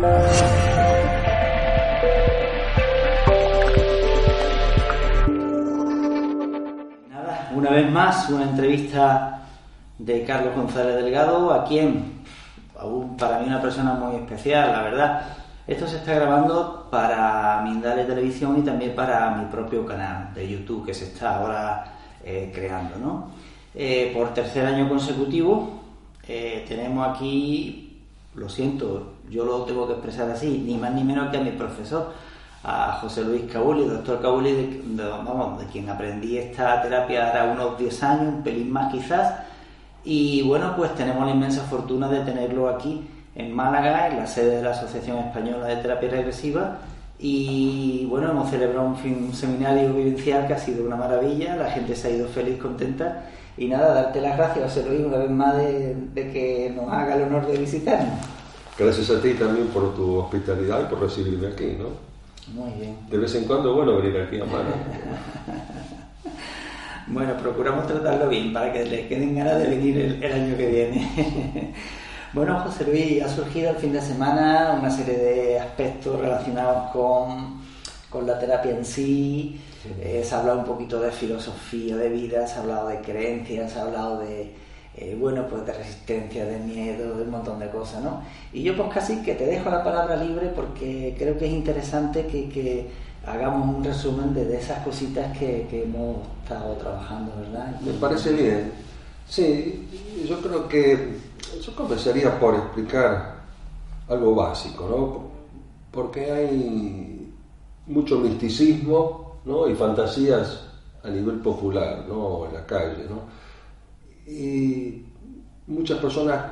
Nada, una vez más, una entrevista de Carlos González Delgado, a quien, para mí una persona muy especial, la verdad. Esto se está grabando para Mindale Televisión y también para mi propio canal de YouTube que se está ahora eh, creando, ¿no? Eh, por tercer año consecutivo eh, tenemos aquí, lo siento, yo lo tengo que expresar así, ni más ni menos que a mi profesor, a José Luis Cabuli, doctor Cabuli, de, quien aprendí esta terapia ahora unos 10 años, un pelín más quizás, y bueno, pues tenemos la inmensa fortuna de tenerlo aquí en Málaga, en la sede de la Asociación Española de Terapia Regresiva. Y bueno, hemos celebrado un seminario vivencial que ha sido una maravilla, la gente se ha ido feliz, contenta. Y nada, darte las gracias, José Luis, una vez más de, de que nos haga el honor de visitarnos. Gracias a ti también por tu hospitalidad y por recibirme aquí, ¿no? Muy bien. De vez en cuando, bueno, venir aquí a Málaga. Bueno, procuramos tratarlo bien para que le queden ganas de venir el, el año que viene. bueno, José Luis, ha surgido el fin de semana una serie de aspectos relacionados con, con la terapia en sí. Eh, se ha hablado un poquito de filosofía de vida, se ha hablado de creencias, se ha hablado de, eh, bueno, pues de resistencia, de miedo, de un montón de cosas, ¿no? Y yo pues casi que te dejo la palabra libre porque creo que es interesante que, hagamos un resumen de, de esas cositas que, que hemos estado trabajando, ¿verdad? Me parece bien. Sí, yo creo que yo comenzaría por explicar algo básico, ¿no? Porque hay mucho misticismo ¿no? y fantasías a nivel popular, ¿no? En la calle, ¿no? Y muchas personas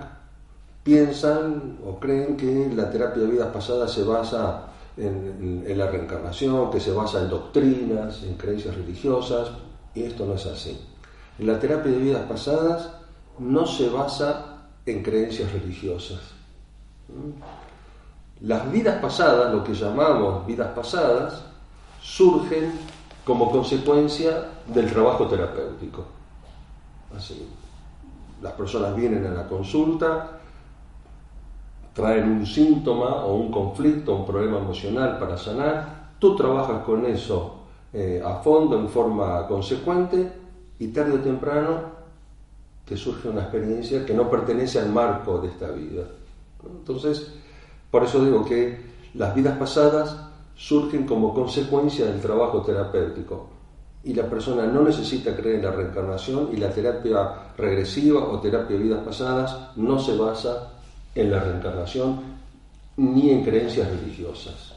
piensan o creen que la terapia de vidas pasadas se basa en, la reencarnación, que se basa en doctrinas, en creencias religiosas, y esto no es así. La terapia de vidas pasadas no se basa en creencias religiosas. Las vidas pasadas, lo que llamamos vidas pasadas, surgen como consecuencia del trabajo terapéutico. Así, las personas vienen a la consulta, traen un síntoma o un conflicto, un problema emocional para sanar, tú trabajas con eso eh, a fondo, en forma consecuente, y tarde o temprano te surge una experiencia que no pertenece al marco de esta vida. Entonces, por eso digo que las vidas pasadas surgen como consecuencia del trabajo terapéutico y la persona no necesita creer en la reencarnación y la terapia regresiva o terapia de vidas pasadas no se basa en la reencarnación ni en creencias religiosas.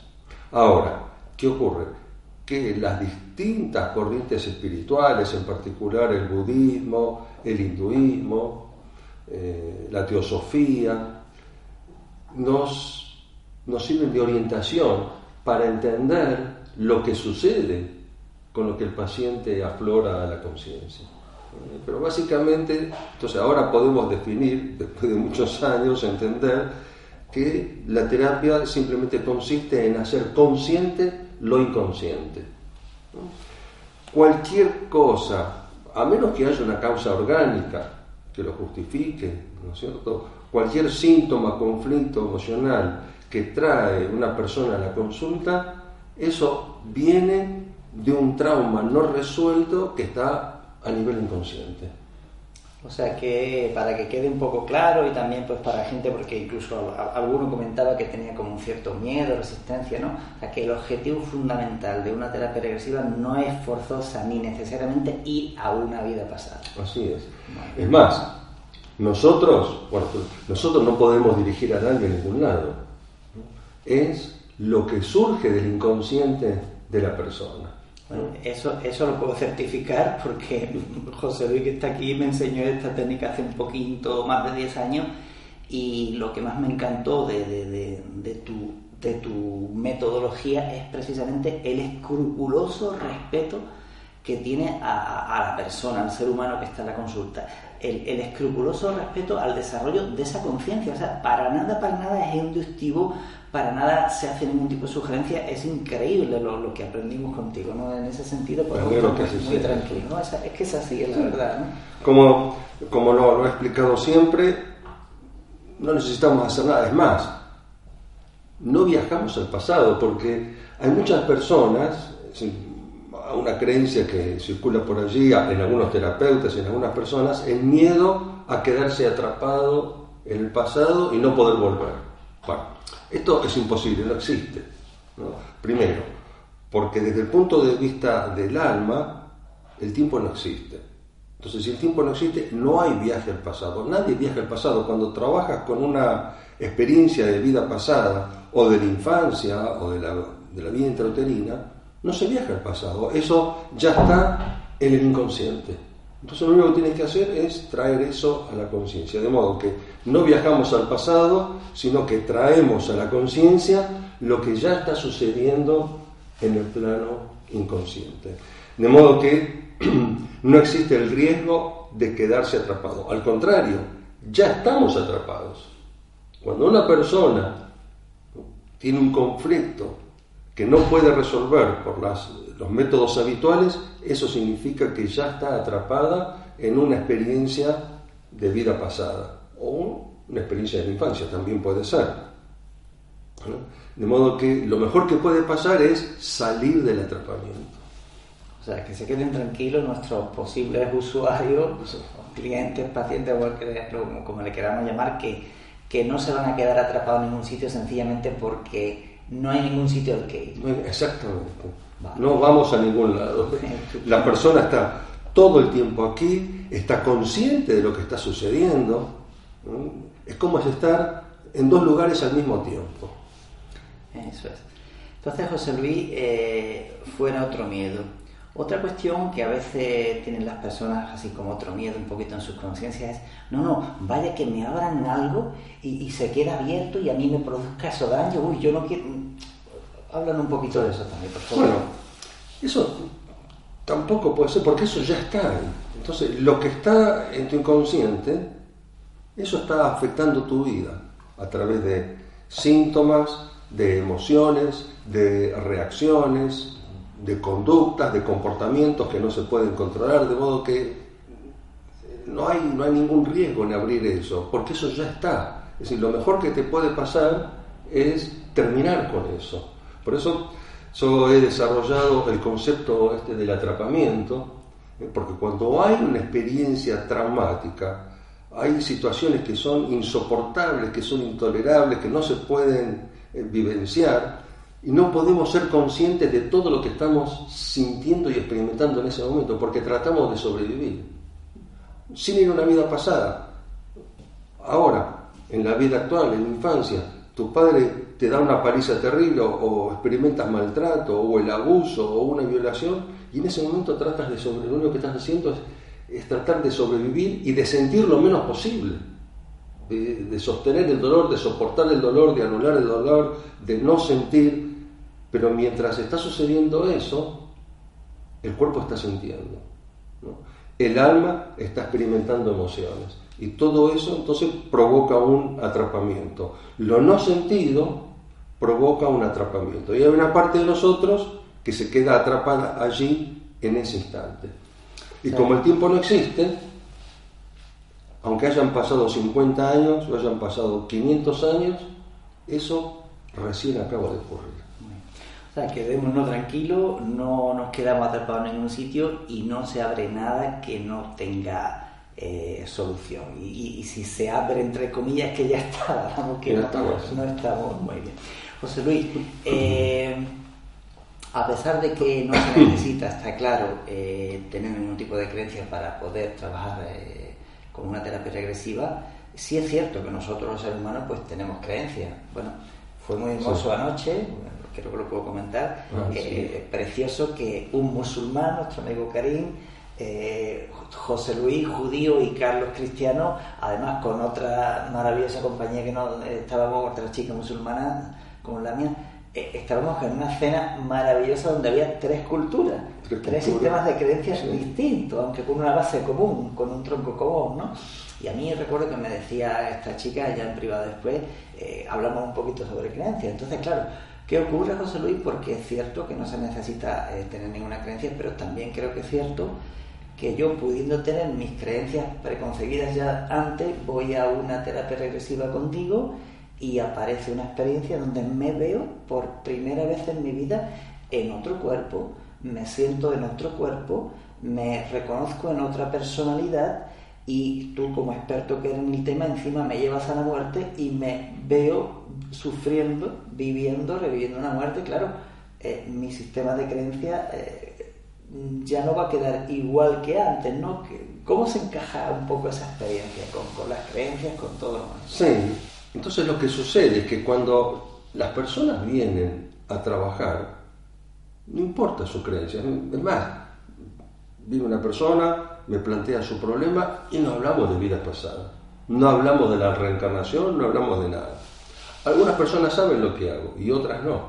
Ahora, ¿qué ocurre? Que las distintas corrientes espirituales, en particular el budismo, el hinduismo, eh, la teosofía, nos, nos sirven de orientación para entender lo que sucede con lo que el paciente aflora a la conciencia. Eh, Pero básicamente, entonces ahora podemos definir, después de muchos años, entender que la terapia simplemente consiste en hacer consciente lo inconsciente. Cualquier cosa, a menos que haya una causa orgánica que lo justifique, ¿no es cierto? Cualquier síntoma, conflicto emocional que trae una persona a la consulta, eso viene de un trauma no resuelto que está a nivel inconsciente. O sea que para que quede un poco claro y también pues para la gente, porque incluso alguno comentaba que tenía como un cierto miedo, resistencia, ¿no? O sea que el objetivo fundamental de una terapia regresiva no es forzosa ni necesariamente ir a una vida pasada. Así es. Es más, nosotros, bueno, nosotros no podemos dirigir a nadie a ningún lado. Es lo que surge del inconsciente de la persona. Eso, eso lo puedo certificar porque José Luis que está aquí me enseñó esta técnica hace un poquito más de 10 años y lo que más me encantó de, de- de- tu, de tu metodología es precisamente el escrupuloso respeto que tiene a la persona, al ser humano que está en la consulta. El, el escrupuloso respeto al desarrollo de esa conciencia. O sea, para nada, para nada es inductivo, para nada se hace ningún tipo de sugerencia. Es increíble lo, lo que aprendimos contigo, ¿no? En ese sentido, pues, muy, muy tranquilo. ¿no? Es, es que es así, es la verdad, ¿no? Como, como lo, lo he explicado siempre, no necesitamos hacer nada. Es más, no viajamos al pasado, porque hay muchas personas, una creencia que circula por allí, en algunos terapeutas, en algunas personas, el miedo a quedarse atrapado en el pasado y no poder volver. Bueno, esto es imposible, no existe. Primero, porque desde el punto de vista del alma, el tiempo no existe. Entonces, si el tiempo no existe, no hay viaje al pasado. Nadie viaja al pasado. Cuando trabajas con una experiencia de vida pasada, o de la infancia, o de la, de la vida intrauterina, no se viaja al pasado. Eso ya está en el inconsciente. Entonces lo único que tienes que hacer es traer eso a la conciencia. De modo que no viajamos al pasado, sino que traemos a la conciencia lo que ya está sucediendo en el plano inconsciente. De modo que no existe el riesgo de quedarse atrapado. Al contrario, ya estamos atrapados. Cuando una persona tiene un conflicto que no puede resolver por los métodos habituales, eso significa que ya está atrapada en una experiencia de vida pasada o una experiencia de la infancia, también puede ser. De modo que lo mejor que puede pasar es salir del atrapamiento. O sea, que se queden tranquilos nuestros posibles usuarios, clientes, pacientes, como le queramos llamar, que, que no se van a quedar atrapados en ningún sitio sencillamente porque no hay ningún sitio al que ir. Exactamente. No vamos a ningún lado. La persona está todo el tiempo aquí, está consciente de lo que está sucediendo. Es como estar en dos lugares al mismo tiempo. Eso es. Entonces, José Luis, eh, fuera otro miedo. Otra cuestión que a veces tienen las personas así como otro miedo un poquito en sus conciencias es, no, no, vaya que me abran algo y, se queda abierto y a mí me produzca eso daño, uy, yo no quiero... Hablan un poquito de eso también, por favor. Bueno, eso tampoco puede ser porque eso ya está ahí. Entonces, lo que está en tu inconsciente, eso está afectando tu vida a través de síntomas, de emociones, de reacciones, de conductas, de comportamientos que no se pueden controlar, de modo que no hay, no hay ningún riesgo en abrir eso, porque eso ya está. Es decir, lo mejor que te puede pasar es terminar con eso. Por eso yo he desarrollado el concepto este del atrapamiento, ¿eh? porque cuando hay una experiencia traumática, hay situaciones que son insoportables, que son intolerables, que no se pueden eh, vivenciar, y no podemos ser conscientes de todo lo que estamos sintiendo y experimentando en ese momento, porque tratamos de sobrevivir, sin ir a una vida pasada. Ahora, en la vida actual, en la infancia, tu padre te da una paliza terrible o, experimentas maltrato o el abuso o una violación y en ese momento tratas de sobrevivir, lo único que estás haciendo es, tratar de sobrevivir y de sentir lo menos posible, de sostener el dolor, de soportar el dolor, de anular el dolor, de no sentir pero mientras está sucediendo eso, el cuerpo está sintiendo. El alma está experimentando emociones. Y todo eso entonces provoca un atrapamiento. Lo no sentido provoca un atrapamiento. Y hay una parte de nosotros que se queda atrapada allí en ese instante. Y como el tiempo no existe, aunque hayan pasado 50 años o hayan pasado 500 años, eso recién acaba de ocurrir. O sea, quedémonos tranquilos, no nos quedamos atrapados en ningún sitio y no se abre nada que no tenga eh, solución. Y, si se abre, entre comillas, que ya está, vamos, que no, estamos, muy bien. José Luis, eh, a pesar de que no se necesita, está claro, eh, tener ningún tipo de creencia para poder trabajar con una terapia regresiva, sí es cierto que nosotros los seres humanos pues tenemos creencias. Bueno, fue muy hermoso anoche, creo que lo puedo comentar, ah, precioso que un musulmán, nuestro amigo Karim, eh, José Luis, judío, y Carlos cristiano, además con otra maravillosa compañía que no estábamos, otra chica musulmana como la mía, eh, estábamos en una cena maravillosa donde había tres culturas, tres, sistemas de creencias distintos, aunque con una base común, con un tronco común, ¿no? Y a mí recuerdo que me decía esta chica, ya en privado después, hablamos un poquito sobre creencias. Entonces, claro, ¿Qué ocurre, José Luis? Porque es cierto que no se necesita eh, tener ninguna creencia, pero también creo que es cierto que yo, pudiendo tener mis creencias preconcebidas ya antes, voy a una terapia regresiva contigo y aparece una experiencia donde me veo por primera vez en mi vida en otro cuerpo, me siento en otro cuerpo, me reconozco en otra personalidad y tú como experto que eres en el tema encima me llevas a la muerte y me veo sufriendo, viviendo, reviviendo una muerte, claro, eh, mi sistema de creencia eh, ya no va a quedar igual que antes, ¿no? ¿Cómo se encaja un poco esa experiencia con, las creencias, con todo? Sí, entonces lo que sucede es que cuando las personas vienen a trabajar, no importa su creencia, es más, viene una persona, me plantea su problema y no hablamos de vida pasada, no hablamos de la reencarnación, no hablamos de nada. Algunas personas saben lo que hago y otras no.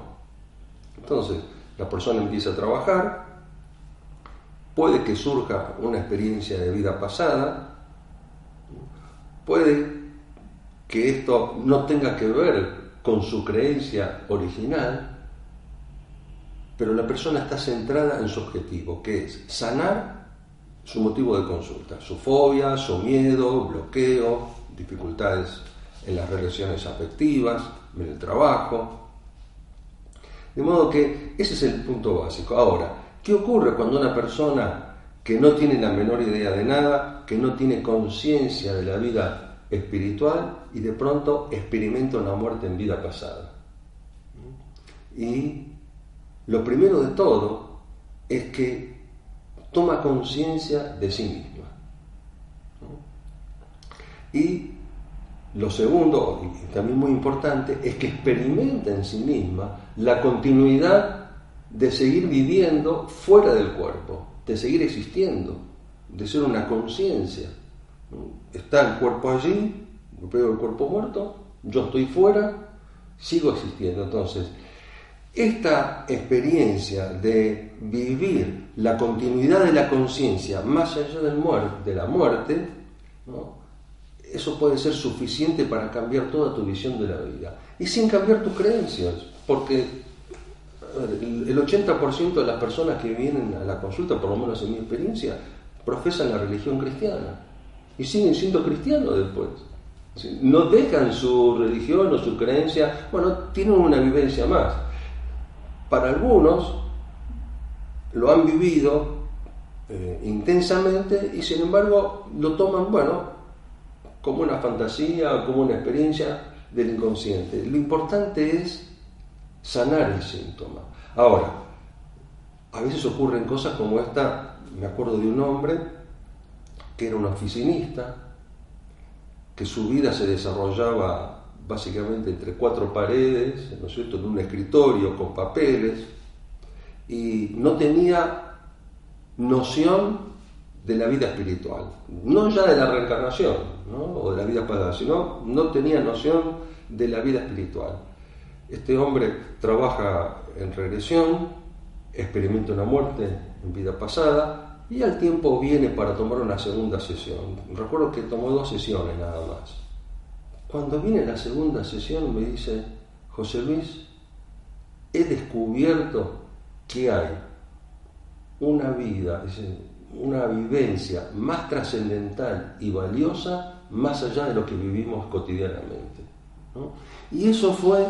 Entonces, la persona empieza a trabajar, puede que surja una experiencia de vida pasada, puede que esto no tenga que ver con su creencia original, pero la persona está centrada en su objetivo, que es sanar su motivo de consulta, su fobia, su miedo, bloqueo, dificultades en las relaciones afectivas, en el trabajo. De modo que ese es el punto básico. Ahora, ¿qué ocurre cuando una persona que no tiene la menor idea de nada, que no tiene conciencia de la vida espiritual y de pronto experimenta una muerte en vida pasada? Y lo primero de todo es que toma conciencia de sí misma. Y lo segundo, y también muy importante, es que experimenta en sí misma la continuidad de seguir viviendo fuera del cuerpo, de seguir existiendo, de ser una conciencia. Está el cuerpo allí, veo el cuerpo muerto, yo estoy fuera, sigo existiendo. Entonces, esta experiencia de vivir la continuidad de la conciencia más allá de la muerte, eso puede ser suficiente para cambiar toda tu visión de la vida. Y sin cambiar tus creencias, porque el 80% de las personas que vienen a la consulta, por lo menos en mi experiencia, profesan la religión cristiana y siguen siendo cristianos después. No dejan su religión o su creencia, bueno, tienen una vivencia más para algunos lo han vivido eh, intensamente y sin embargo lo toman, bueno, como una fantasía como una experiencia del inconsciente. Lo importante es sanar el síntoma. Ahora, a veces ocurren cosas como esta, me acuerdo de un hombre que era un oficinista, que su vida se desarrollaba básicamente entre cuatro paredes, ¿no en un escritorio con papeles, y no tenía noción de la vida espiritual, no ya de la reencarnación o de la vida pasada, sino no tenía noción de la vida espiritual. Este hombre trabaja en regresión, experimenta una muerte en vida pasada y al tiempo viene para tomar una segunda sesión. Recuerdo que tomó dos sesiones nada más. Cuando viene la segunda sesión me dice, José Luis, he descubierto que hay una vida, una vivencia más trascendental y valiosa más allá de lo que vivimos cotidianamente. Y eso fue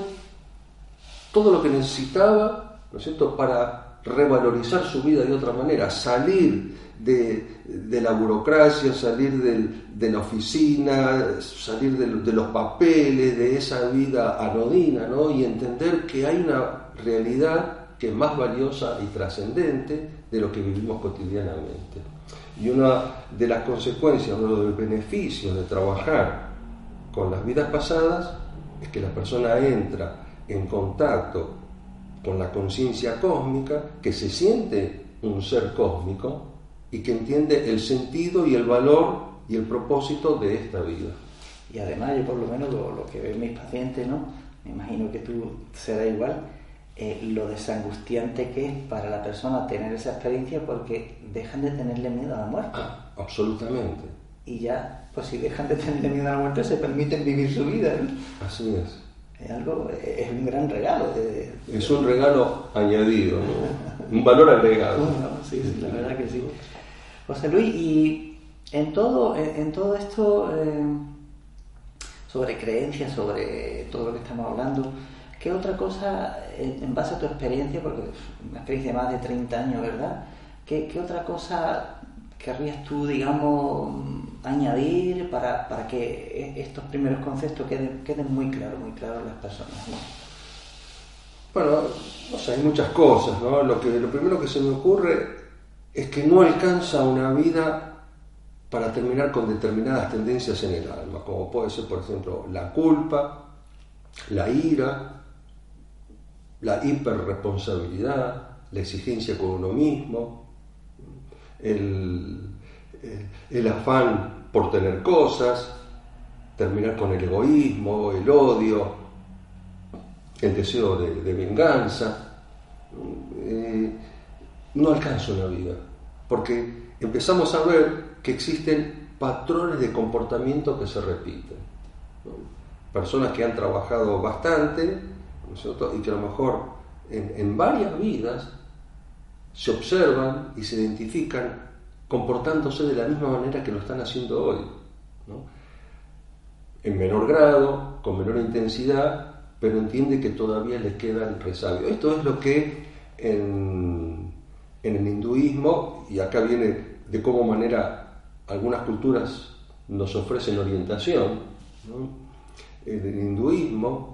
todo lo que necesitaba, ¿no es cierto?, para revalorizar su vida de otra manera, salir de, la burocracia, salir de la oficina, salir de, los papeles, de esa vida anodina, ¿no? y entender que hay una realidad que es más valiosa y trascendente de lo que vivimos cotidianamente. Y una de las consecuencias, uno de los beneficios de trabajar con las vidas pasadas es que la persona entra en contacto con la conciencia cósmica, que se siente un ser cósmico, y que entiende el sentido y el valor y el propósito de esta vida. Y además yo por lo menos lo, que veo en mis pacientes, ¿no? Me imagino que tú será igual, eh, lo desangustiante que es para la persona tener esa experiencia porque dejan de tenerle miedo a la muerte. Ah, absolutamente. Y ya, pues si dejan de tenerle miedo a la muerte, se permiten vivir su vida. Así es. Es algo, es un gran regalo. es un regalo añadido, un valor agregado. sí, sí, la verdad que sí. José Luis, y en todo, en, todo esto, eh, sobre creencias, sobre todo lo que estamos hablando. ¿Qué otra cosa, en base a tu experiencia, porque una experiencia de más de 30 años, ¿verdad? ¿Qué, qué otra cosa querrías tú, digamos, añadir para, para que e, estos primeros conceptos queden, queden muy claros, muy claros en las personas? Bueno, no sé, hay muchas cosas, ¿no? Lo, que, lo primero que se me ocurre es que no alcanza una vida para terminar con determinadas tendencias en el alma, como puede ser, por ejemplo, la culpa, la ira, la hiperresponsabilidad, la exigencia con uno mismo, el, el afán por tener cosas, terminar con el egoísmo, el odio, el deseo de, venganza. Eh, no alcanza una vida, porque empezamos a ver que existen patrones de comportamiento que se repiten. Personas que han trabajado bastante y que a lo mejor en, varias vidas se observan y se identifican comportándose de la misma manera que lo están haciendo hoy. En menor grado, con menor intensidad, pero entiende que todavía le quedan resabios. Esto es lo que en, en el hinduismo, y acá viene de cómo manera algunas culturas nos ofrecen orientación. En el hinduismo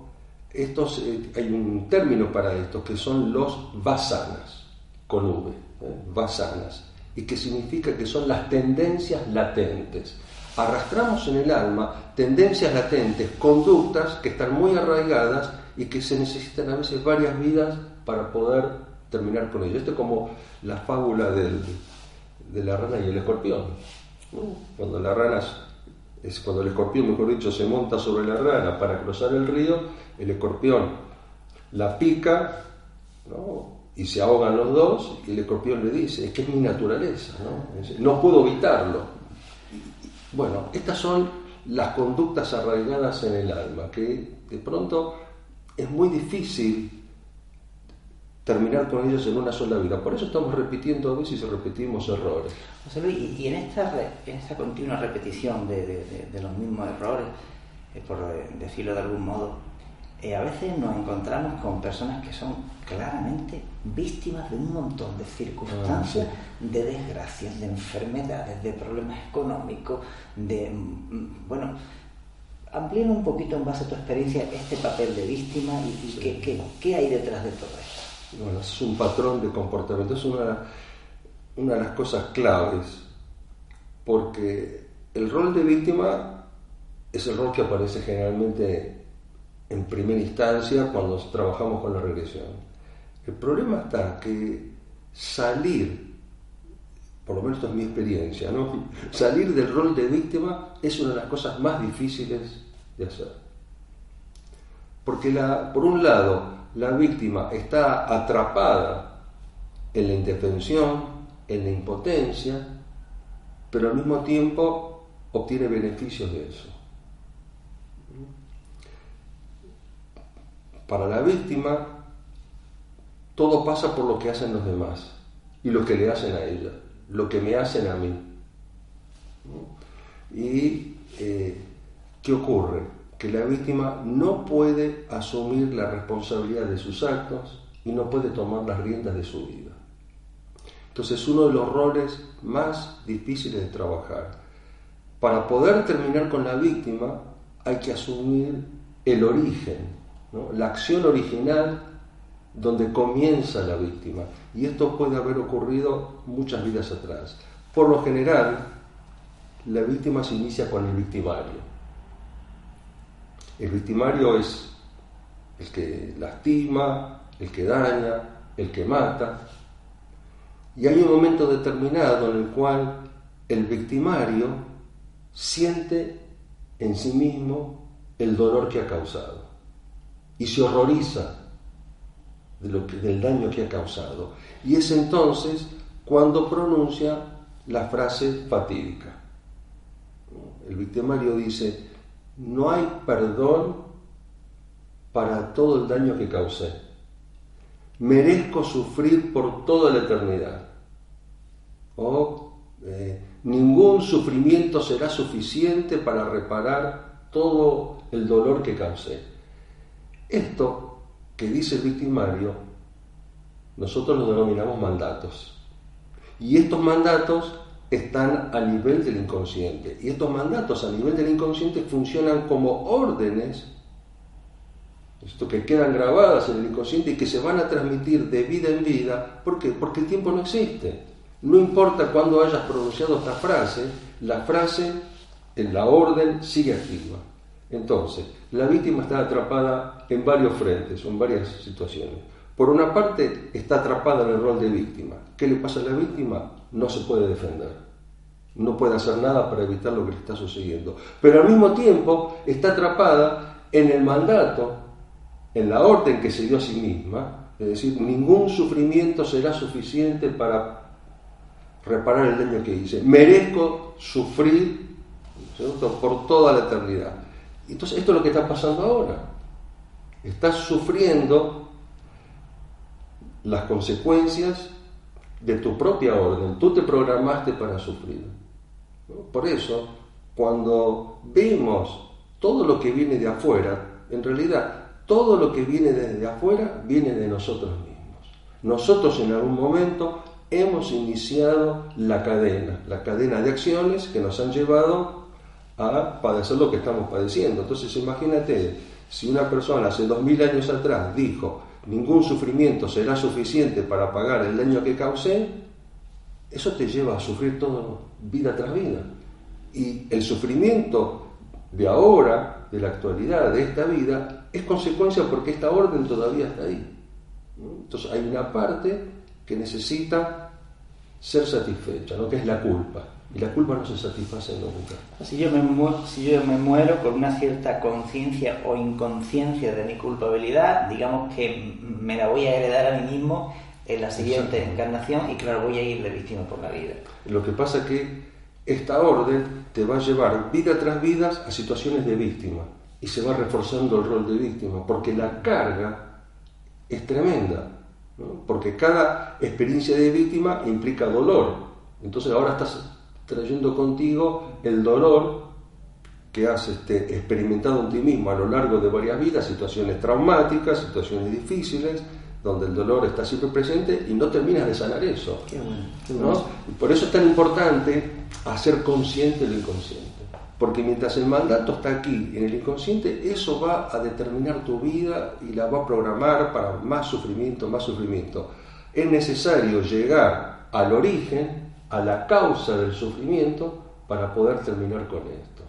estos, eh, hay un término para esto que son los vasanas, con V, ¿eh? vasanas, y que significa que son las tendencias latentes. Arrastramos en el alma tendencias latentes, conductas que están muy arraigadas y que se necesitan a veces varias vidas para poder terminar con ello. Esto es como la fábula del, de la rana y el escorpión. Cuando la rana, es cuando el escorpión, mejor dicho, se monta sobre la rana para cruzar el río, el escorpión la pica y se ahogan los dos y el escorpión le dice, es que es mi naturaleza, no, no puedo evitarlo. Bueno, estas son las conductas arraigadas en el alma, que de pronto es muy difícil terminar con ellos en una sola vida. Por eso estamos repitiendo a veces y repetimos errores. José Luis, y en esta, en esta continua repetición de, los mismos errores, eh, por decirlo de algún modo, eh, a veces nos encontramos con personas que son claramente víctimas de un montón de circunstancias, ah, de desgracias, de enfermedades, de problemas económicos, de... Mm, bueno, amplíen un poquito en base a tu experiencia este papel de víctima y, qué, qué hay detrás de todo esto es un patrón de comportamiento, es una, una de las cosas claves, porque el rol de víctima es el rol que aparece generalmente en primera instancia cuando trabajamos con la regresión. El problema está que salir, por lo menos esto es mi experiencia, ¿no? salir del rol de víctima es una de las cosas más difíciles de hacer. Porque la, por un lado, la víctima está atrapada en la indefensión, en la impotencia, pero al mismo tiempo obtiene beneficios de eso. Para la víctima, todo pasa por lo que hacen los demás y lo que le hacen a ella, lo que me hacen a mí. ¿Y eh, qué ocurre? Que la víctima no puede asumir la responsabilidad de sus actos y no puede tomar las riendas de su vida. Entonces, uno de los roles más difíciles de trabajar. Para poder terminar con la víctima hay que asumir el origen, la acción original donde comienza la víctima. Y esto puede haber ocurrido muchas vidas atrás. Por lo general, la víctima se inicia con el victimario. El victimario es el que lastima, el que daña, el que mata. Y hay un momento determinado en el cual el victimario siente en sí mismo el dolor que ha causado y se horroriza del daño que ha causado. Y es entonces cuando pronuncia la frase fatídica. El victimario dice, no hay perdón para todo el daño que causé. Merezco sufrir por toda la eternidad. O eh, ningún sufrimiento será suficiente para reparar todo el dolor que causé. Esto que dice el victimario, nosotros lo denominamos mandatos. Y estos mandatos están a nivel del inconsciente. Y estos mandatos a nivel del inconsciente funcionan como órdenes, esto que quedan grabadas en el inconsciente y que se van a transmitir de vida en vida. ¿Por qué? Porque el tiempo no existe. No importa cuándo hayas pronunciado esta frase, la frase en la orden sigue activa. Entonces, la víctima está atrapada en varios frentes, en varias situaciones. Por una parte, está atrapada en el rol de víctima. ¿Qué le pasa a la víctima? No se puede defender. No puede hacer nada para evitar lo que le está sucediendo. Pero al mismo tiempo está atrapada en el mandato, en la orden que se dio a sí misma. Es decir, ningún sufrimiento será suficiente para reparar el daño que hice. Merezco sufrir por toda la eternidad. Entonces, esto es lo que está pasando ahora. Estás sufriendo las consecuencias de tu propia orden. Tú te programaste para sufrir. Por eso, cuando vemos todo lo que viene de afuera, en realidad todo lo que viene desde afuera viene de nosotros mismos. Nosotros en algún momento hemos iniciado la cadena, la cadena de acciones que nos han llevado a padecer lo que estamos padeciendo. Entonces imagínate, si una persona hace dos mil años atrás dijo, ningún sufrimiento será suficiente para pagar el daño que causé, eso te lleva a sufrir todo vida tras vida. Y el sufrimiento de ahora, de la actualidad, de esta vida, es consecuencia porque esta orden todavía está ahí. Entonces hay una parte que necesita ser satisfecha, ¿no? que es la culpa. Y la culpa no se satisface nunca. Si yo me, muero, si yo me muero con una cierta conciencia o inconsciencia de mi culpabilidad, digamos que me la voy a heredar a mí mismo en la siguiente encarnación y claro, voy a ir de víctima por la vida. Lo que pasa es que esta orden te va a llevar vida tras vida a situaciones de víctima y se va reforzando el rol de víctima, porque la carga es tremenda, porque cada experiencia de víctima implica dolor. Entonces ahora estás trayendo contigo el dolor que has este, experimentado en ti mismo a lo largo de varias vidas, situaciones traumáticas, situaciones difíciles, donde el dolor está siempre presente y no terminas de sanar eso. por eso es tan importante hacer consciente lo inconsciente. Porque mientras el mandato está aquí en el inconsciente, eso va a determinar tu vida y la va a programar para más sufrimiento, más sufrimiento. Es necesario llegar al origen a la causa del sufrimiento para poder terminar con esto.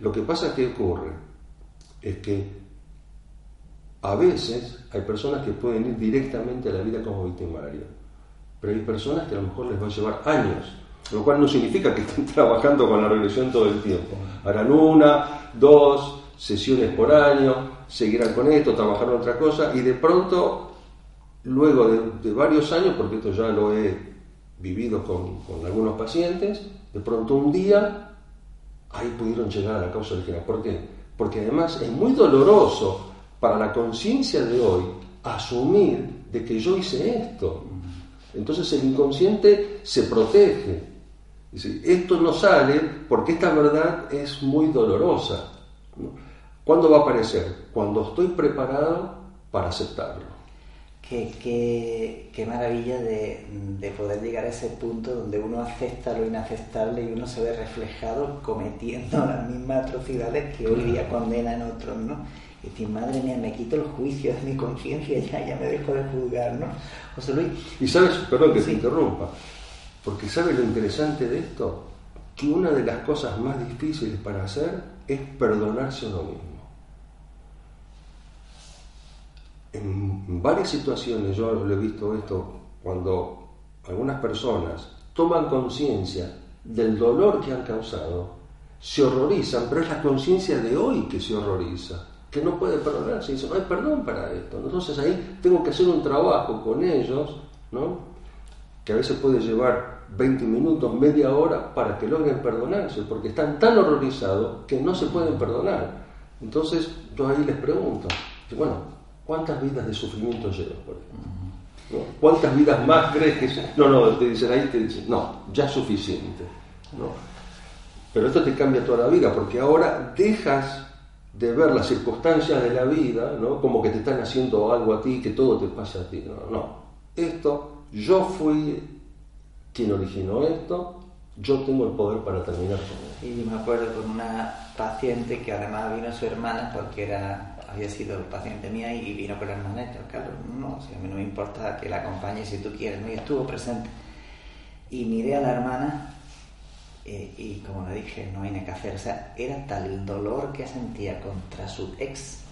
lo que pasa que ocurre es que a veces hay personas que pueden ir directamente a la vida como victimario, pero hay personas que a lo mejor les va a llevar años, lo cual no significa que estén trabajando con la regresión todo el tiempo. Harán una, dos sesiones por año, seguirán con esto, trabajarán otra cosa y de pronto, luego de, de varios años, porque esto ya lo he vivido con, algunos pacientes, de pronto un día ahí pudieron llegar a la causa original. ¿Por qué? Porque además es muy doloroso para la conciencia de hoy asumir de que yo hice esto. Entonces el inconsciente se protege. Dice, esto no sale porque esta verdad es muy dolorosa. ¿Cuándo va a aparecer? Cuando estoy preparado para aceptarlo. Qué, qué, maravilla de, poder llegar a ese punto donde uno acepta lo inaceptable y uno se ve reflejado cometiendo las mismas atrocidades que hoy día condenan otros, ¿no? Y decir, madre mía, me quito los juicios de mi conciencia, ya, ya me dejo de juzgar, ¿no? José Luis. Y sabes, perdón que te interrumpa, porque sabes lo interesante de esto, que una de las cosas más difíciles para hacer es perdonarse a uno mismo. En varias situaciones, yo lo he visto esto, cuando algunas personas toman conciencia del dolor que han causado, se horrorizan, pero es la conciencia de hoy que se horroriza, que no puede perdonarse, dice, no hay perdón para esto. Entonces ahí tengo que hacer un trabajo con ellos, ¿no? que a veces puede llevar 20 minutos, media hora, para que logren perdonarse, porque están tan horrorizados que no se pueden perdonar. Entonces yo ahí les pregunto, bueno, ¿Cuántas vidas de sufrimiento llevas, por? ¿Cuántas vidas más crees que.? No, no, te dicen ahí, te dicen, no, ya suficiente. Pero esto te cambia toda la vida, porque ahora dejas de ver las circunstancias de la vida, ¿no? Como que te están haciendo algo a ti, que todo te pasa a ti. No, no. Esto, yo fui quien originó esto, yo tengo el poder para terminar con él. Y me acuerdo con una paciente que además vino su hermana porque era había sido paciente mía y vino con la hermana claro, no, si a mí no me importa que la acompañe si tú quieres, ¿no? y estuvo presente. Y miré a la hermana eh, y como le dije, no hay nada que hacer, o sea, era tal el dolor que sentía contra su ex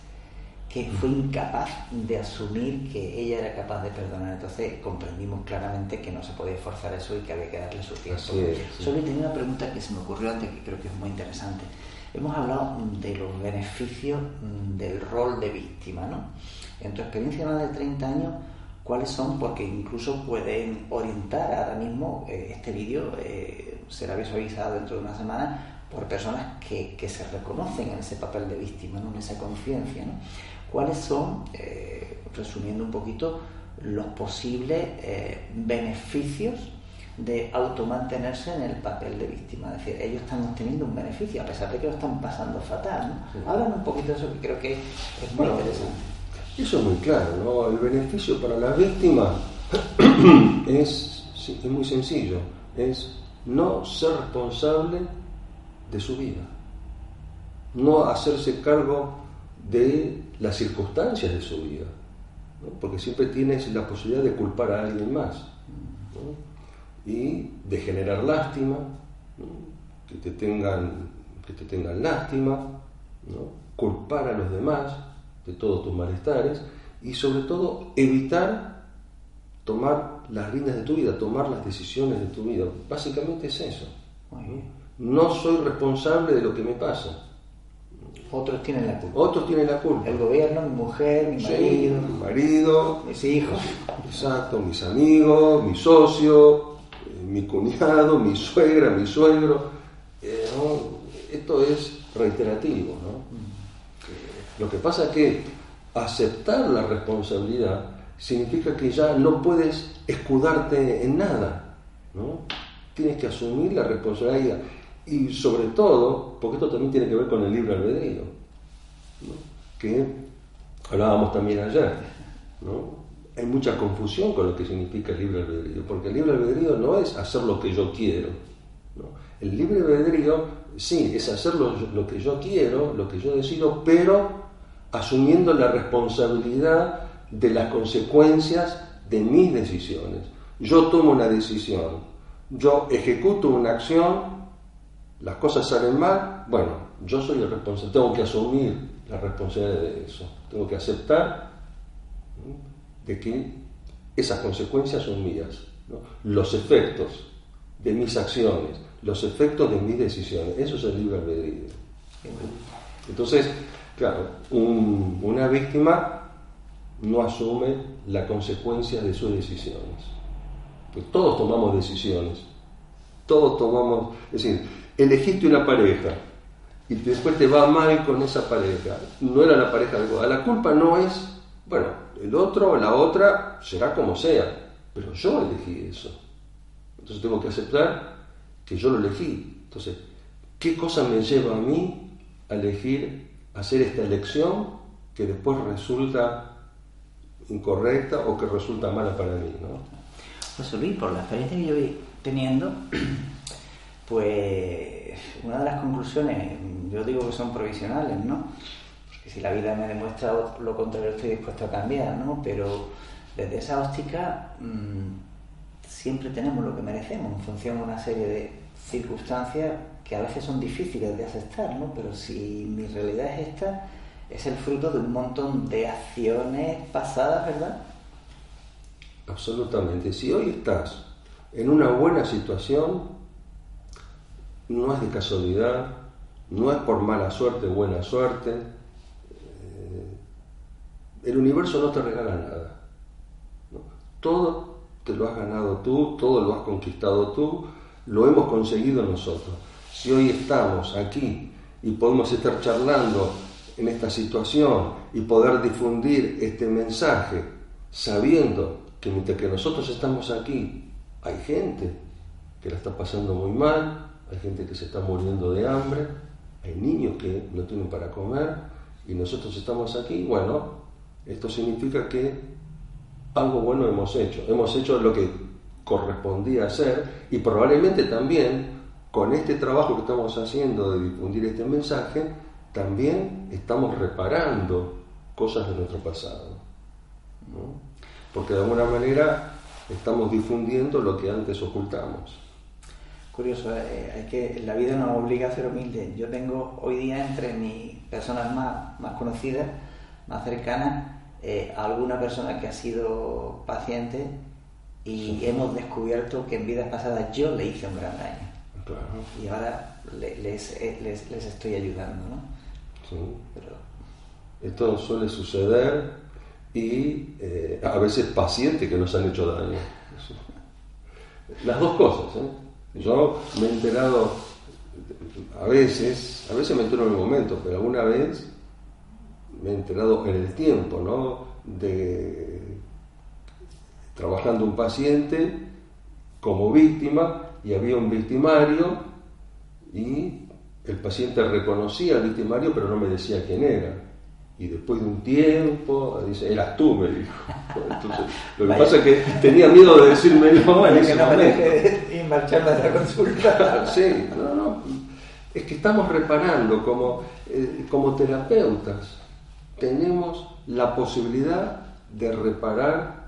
que fue incapaz de asumir que ella era capaz de perdonar. Entonces comprendimos claramente que no se podía forzar eso y que había que darle su tiempo. Solo tenía una pregunta que se me ocurrió antes que creo que es muy interesante. Hemos hablado de los beneficios mm, del rol de víctima, ¿no? En tu experiencia más de 30 años, ¿cuáles son? Porque incluso pueden orientar ahora mismo eh, este vídeo, eh, será visualizado dentro de una semana por personas que, se reconocen en ese papel de víctima, ¿no? en esa conciencia. ¿no? ¿Cuáles son, eh, resumiendo un poquito, los posibles beneficios de automantenerse en el papel de víctima. Es decir, ellos están obteniendo un beneficio a pesar de que lo están pasando fatal. ¿no? un poquito de eso que creo que es muy interesante. Eso es muy claro, ¿no? El beneficio para la víctima es, es muy sencillo, es no ser responsable de su vida, no hacerse cargo de las circunstancias de su vida, porque siempre tienes la posibilidad de culpar a alguien más. ¿no? Y de generar lástima, que, te tengan, que te tengan lástima, culpar a los demás de todos tus malestares y sobre todo evitar tomar las riendas de tu vida, tomar las decisiones de tu vida. Básicamente es eso. No soy responsable de lo que me pasa. Otros tienen la culpa. Otros tienen la culpa. El gobierno, mi mujer, mi marido. mi marido. Mis hijos. Exacto, mis amigos, mi socio, mi cuñado, mi suegra, mi suegro. Eh, esto es reiterativo. ¿no? Lo que pasa es que aceptar la responsabilidad significa que ya no puedes escudarte en nada. ¿no? Tienes que asumir la responsabilidad. Y sobre todo, porque esto también tiene que ver con el libre albedrío, que hablábamos también ayer. ¿no? Hay mucha confusión con lo que significa el libre albedrío, porque el libre albedrío no es hacer lo que yo quiero. El libre albedrío, sí, es hacer lo, que yo quiero, lo que yo decido, pero asumiendo la responsabilidad de las consecuencias de mis decisiones. Yo tomo una decisión, yo ejecuto una acción, las cosas salen mal, bueno, yo soy el responsable, tengo que asumir la responsabilidad de eso, tengo que aceptar que esas consecuencias son mías, los efectos de mis acciones, los efectos de mis decisiones, eso es el libre albedrío. Entonces, claro, una víctima no asume la consecuencia de sus decisiones. Pues todos tomamos decisiones, todos tomamos, es decir, elegiste una pareja y después te va mal con esa pareja, no era la pareja adecuada. La culpa no es, bueno, el otro o la otra será como sea, pero yo elegí eso. Entonces tengo que aceptar que yo lo elegí. Entonces, ¿qué cosa me lleva a mí a elegir hacer esta elección que después resulta incorrecta o que resulta mala para mí? ¿no? Pues Luis, por la experiencia que yo voy teniendo, pues una de las conclusiones, yo digo que son provisionales, ¿no? Que si la vida me demuestra lo contrario estoy dispuesto a cambiar, ¿no? Pero desde esa óptica mm, siempre tenemos lo que merecemos en función de una serie de circunstancias que a veces son difíciles de aceptar, ¿no? Pero si mi realidad es esta, es el fruto de un montón de acciones pasadas, ¿verdad? Absolutamente. Si hoy estás en una buena situación, no es de casualidad, no es por mala suerte, buena suerte, el universo no te regala nada. Todo te lo has ganado tú, todo lo has conquistado tú, lo hemos conseguido nosotros. Si hoy estamos aquí y podemos estar charlando en esta situación y poder difundir este mensaje sabiendo que mientras que nosotros estamos aquí hay gente que la está pasando muy mal, hay gente que se está muriendo de hambre, hay niños que no tienen para comer y nosotros estamos aquí, bueno, esto significa que algo bueno hemos hecho, hemos hecho lo que correspondía hacer y probablemente también con este trabajo que estamos haciendo de difundir este mensaje, también estamos reparando cosas de nuestro pasado. Porque de alguna manera estamos difundiendo lo que antes ocultamos. Curioso, eh, hay que, la vida nos obliga a ser humildes. Yo tengo hoy día entre mis personas más, más conocidas, más cercanas, eh, alguna persona que ha sido paciente y hemos descubierto que en vidas pasadas yo le hice un gran daño. Y ahora eh, les, les, estoy ayudando, ¿no? Sí. Pero... Esto suele suceder y eh, a veces pacientes que nos han hecho daño. Las dos cosas. ¿eh? Yo me he enterado a veces, a veces me entero en el momento, pero alguna vez me he enterado en el tiempo, ¿no? De trabajando un paciente como víctima y había un victimario y el paciente reconocía al victimario pero no me decía quién era. Y después de un tiempo, dice, eras tú, me dijo. Entonces, lo que pasa es que tenía miedo de decirme no en ese momento. Y marcharme a la consulta. sí, no, no. Es que estamos reparando como, eh, como terapeutas. Tenemos la posibilidad de reparar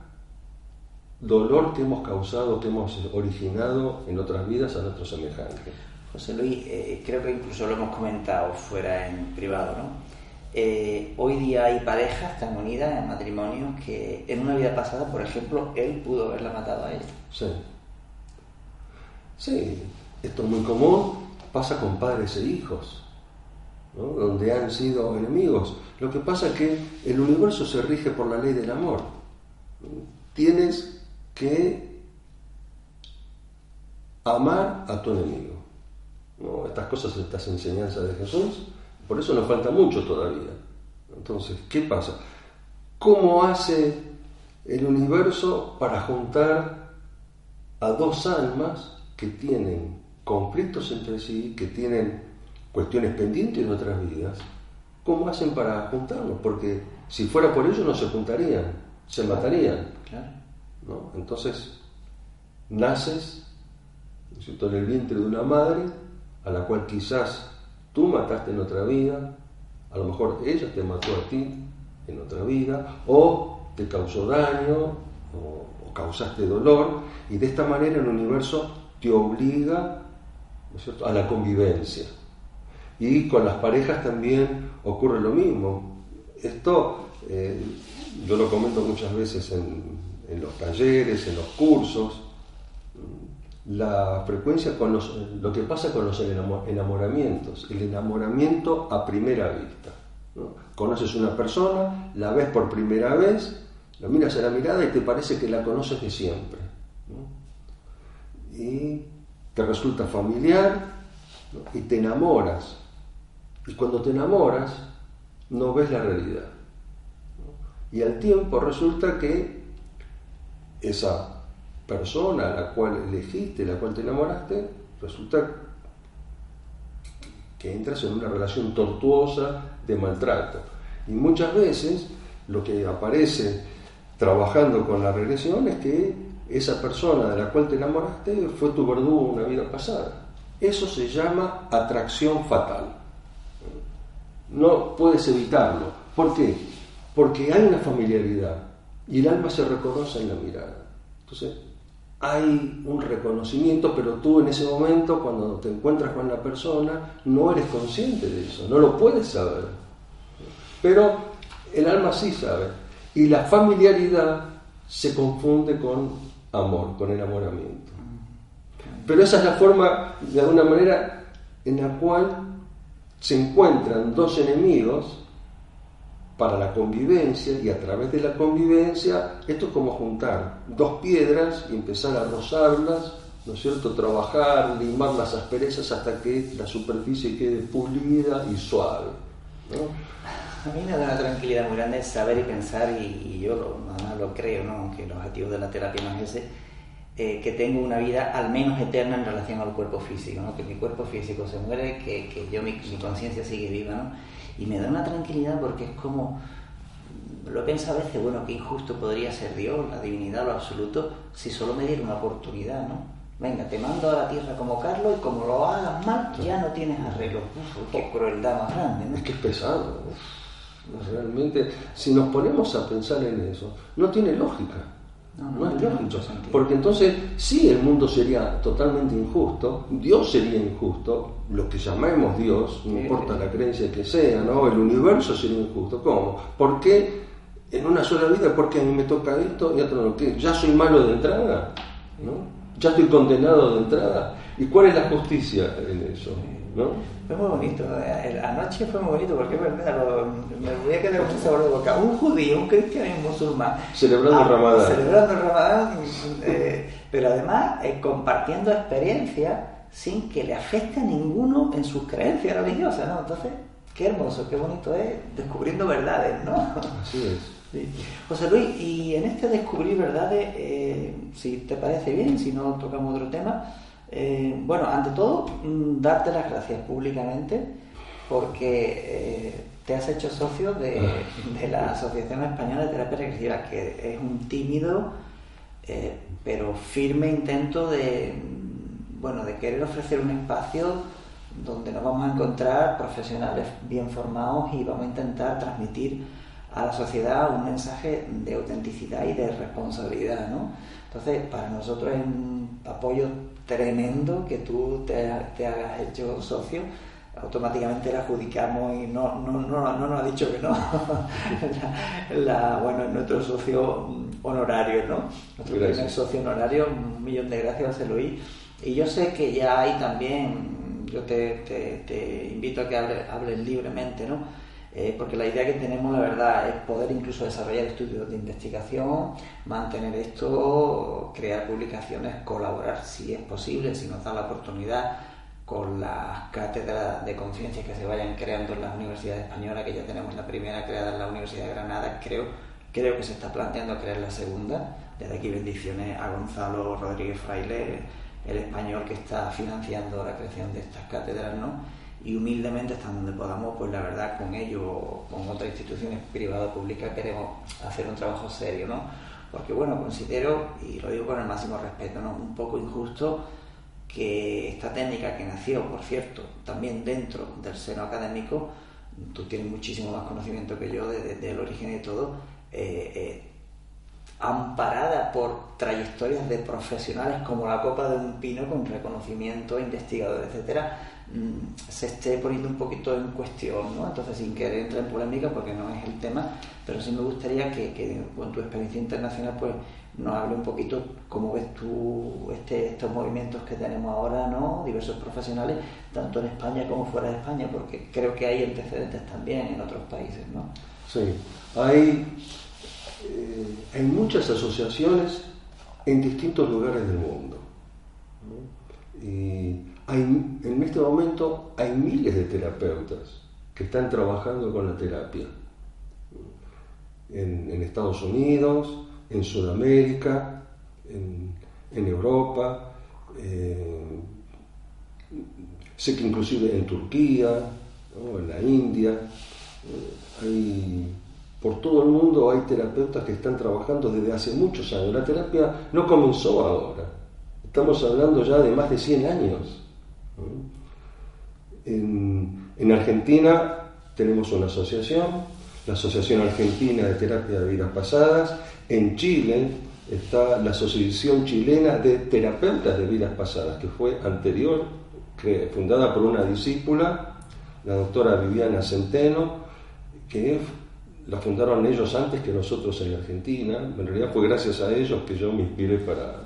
dolor que hemos causado, que hemos originado en otras vidas a nuestros semejantes. José Luis, eh, creo que incluso lo hemos comentado fuera en privado, ¿no? Eh, hoy día hay parejas tan unidas en matrimonios que en una vida pasada, por ejemplo, él pudo haberla matado a ella. Sí. Sí, esto es muy común, pasa con padres e hijos, donde han sido enemigos. Lo que pasa es que el universo se rige por la ley del amor. Tienes que amar a tu enemigo. Estas cosas, estas enseñanzas de Jesús, por eso nos falta mucho todavía. Entonces, ¿qué pasa? ¿Cómo hace el universo para juntar a dos almas que tienen conflictos entre sí, que tienen cuestiones pendientes en otras vidas? ¿Cómo hacen para juntarlos? Porque si fuera por ello no se juntarían, se matarían. Entonces, naces en el vientre de una madre a la cual quizás tú mataste en otra vida, a lo mejor ella te mató a ti en otra vida, o te causó daño, o, causaste dolor, y de esta manera el universo te obliga a la convivencia. Y con las parejas también ocurre lo mismo. Esto eh, yo lo comento muchas veces en, los talleres, en los cursos, la frecuencia con los, lo que pasa con los enamoramientos, el enamoramiento a primera vista. Conoces una persona, la ves por primera vez, la miras a la mirada y te parece que la conoces de siempre. Y te resulta familiar y te enamoras. Y cuando te enamoras, no ves la realidad. Y al tiempo resulta que esa persona a la cual elegiste, la cual te enamoraste, resulta que entras en una relación tortuosa de maltrato. Y muchas veces lo que aparece trabajando con la regresión es que esa persona de la cual te enamoraste fue tu verdugo una vida pasada. Eso se llama atracción fatal. No puedes evitarlo. ¿Por qué? Porque hay una familiaridad y el alma se reconoce en la mirada. Entonces, hay un reconocimiento, pero tú en ese momento, cuando te encuentras con la persona, no eres consciente de eso, no lo puedes saber. Pero el alma sí sabe. Y la familiaridad se confunde con amor, con enamoramiento. Pero esa es la forma, de alguna manera, en la cual se encuentran dos enemigos para la convivencia y a través de la convivencia, esto es como juntar dos piedras y empezar a rozarlas, ¿no es cierto? Trabajar, limar las asperezas hasta que la superficie quede pulida y suave. A mí me da una tranquilidad muy grande saber y pensar, y, yo lo, lo creo, ¿no? aunque el objetivo de la terapia no es ese, eh, que tengo una vida al menos eterna en relación al cuerpo físico, ¿no? que mi cuerpo físico se muere, que, que yo mi, mi conciencia sigue viva, ¿no? y me da una tranquilidad porque es como, lo pienso a veces, bueno, qué injusto podría ser Dios, la divinidad, lo absoluto, si solo me diera una oportunidad, ¿no? Venga, te mando a la tierra como Carlos y como lo hagas mal, ya no tienes arreglo. Uf, qué crueldad más grande, ¿no? Es que es pesado. Realmente, si nos ponemos a pensar en eso, no tiene lógica. No, No, no es lógico. Porque entonces, sí, el mundo sería totalmente injusto, Dios sería injusto, lo que llamemos Dios, no importa la creencia que sea, ¿no? El universo sería injusto. ¿Cómo? ¿Por qué en una sola vida? Porque a mí me toca esto y a otro no. ¿Qué? ¿Ya soy malo de entrada? ¿No? ¿Ya estoy condenado de entrada? ¿Y cuál es la justicia en eso? ¿No? Fue muy bonito, eh, anoche fue muy bonito porque me voy a quedar con un sabor de boca. Un judío, un cristiano y un musulmán. Celebrando el Ramadán. Celebrando el Ramadán, eh, pero además eh, compartiendo experiencias sin que le afecte a ninguno en sus creencias religiosas, ¿no? Entonces, qué hermoso, qué bonito es descubriendo verdades, ¿no? Así es. Sí. José Luis, y en este descubrir verdades, eh, si te parece bien, si no tocamos otro tema, eh, bueno, ante todo, mm, darte las gracias públicamente porque eh, te has hecho socio de, de la Asociación Española de Terapia Regresiva, que es un tímido eh, pero firme intento de, mm, bueno, de querer ofrecer un espacio donde nos vamos a encontrar profesionales bien formados y vamos a intentar transmitir a la sociedad un mensaje de autenticidad y de responsabilidad, ¿no? Entonces, para nosotros es un apoyo tremendo que tú te, te hagas hecho socio, automáticamente le adjudicamos y no, no, no, no nos ha dicho que no. la, la- bueno, es nuestro socio honorario, ¿no? Nuestro Gracias. primer socio honorario, un millón de gracias, José Luis. Y yo sé que ya hay también, yo te, te- te invito a que hable- hables libremente, ¿no? Eh, porque la idea que tenemos, la verdad, es poder incluso desarrollar estudios de investigación, mantener esto, crear publicaciones, colaborar si es posible, si nos da la oportunidad con las cátedras de conciencia que se vayan creando en las universidades españolas, que ya tenemos la primera creada en la Universidad de Granada, creo, creo que se está planteando crear la segunda. Desde aquí bendiciones a Gonzalo Rodríguez Fraile, el español que está financiando la creación de estas cátedras, ¿no? Y humildemente, hasta donde podamos, pues la verdad, con ello o con otras instituciones privadas o públicas queremos hacer un trabajo serio, ¿no? Porque, bueno, considero, y lo digo con el máximo respeto, ¿no? Un poco injusto que esta técnica que nació, por cierto, también dentro del seno académico, tú tienes muchísimo más conocimiento que yo de- de- del origen y todo, eh, eh, amparada por trayectorias de profesionales como la copa de un pino con reconocimiento, investigadores, etcétera, se esté poniendo un poquito en cuestión, ¿no? Entonces, sin querer entrar en polémica, porque no es el tema, pero sí me gustaría que, con tu experiencia internacional, pues, nos hable un poquito cómo ves tú este, estos movimientos que tenemos ahora, ¿no? Diversos profesionales, tanto en España como fuera de España, porque creo que hay antecedentes también en otros países, ¿no? Sí, hay, eh, hay muchas asociaciones en distintos lugares del mundo. Y hay, en este momento hay miles de terapeutas que están trabajando con la terapia. En, Estados Unidos, en Sudamérica, en, Europa, eh, sé que inclusive en Turquía, en la India, eh, hay, por todo el mundo hay terapeutas que están trabajando desde hace muchos años. La terapia no comenzó ahora, estamos hablando ya de más de 100 años. En, en Argentina tenemos una asociación, la Asociación Argentina de Terapia de Vidas Pasadas. En Chile está la Asociación Chilena de Terapeutas de Vidas Pasadas, que fue anterior, que, fundada por una discípula, la doctora Viviana Centeno, que la fundaron ellos antes que nosotros en Argentina. En realidad fue gracias a ellos que yo me inspiré para,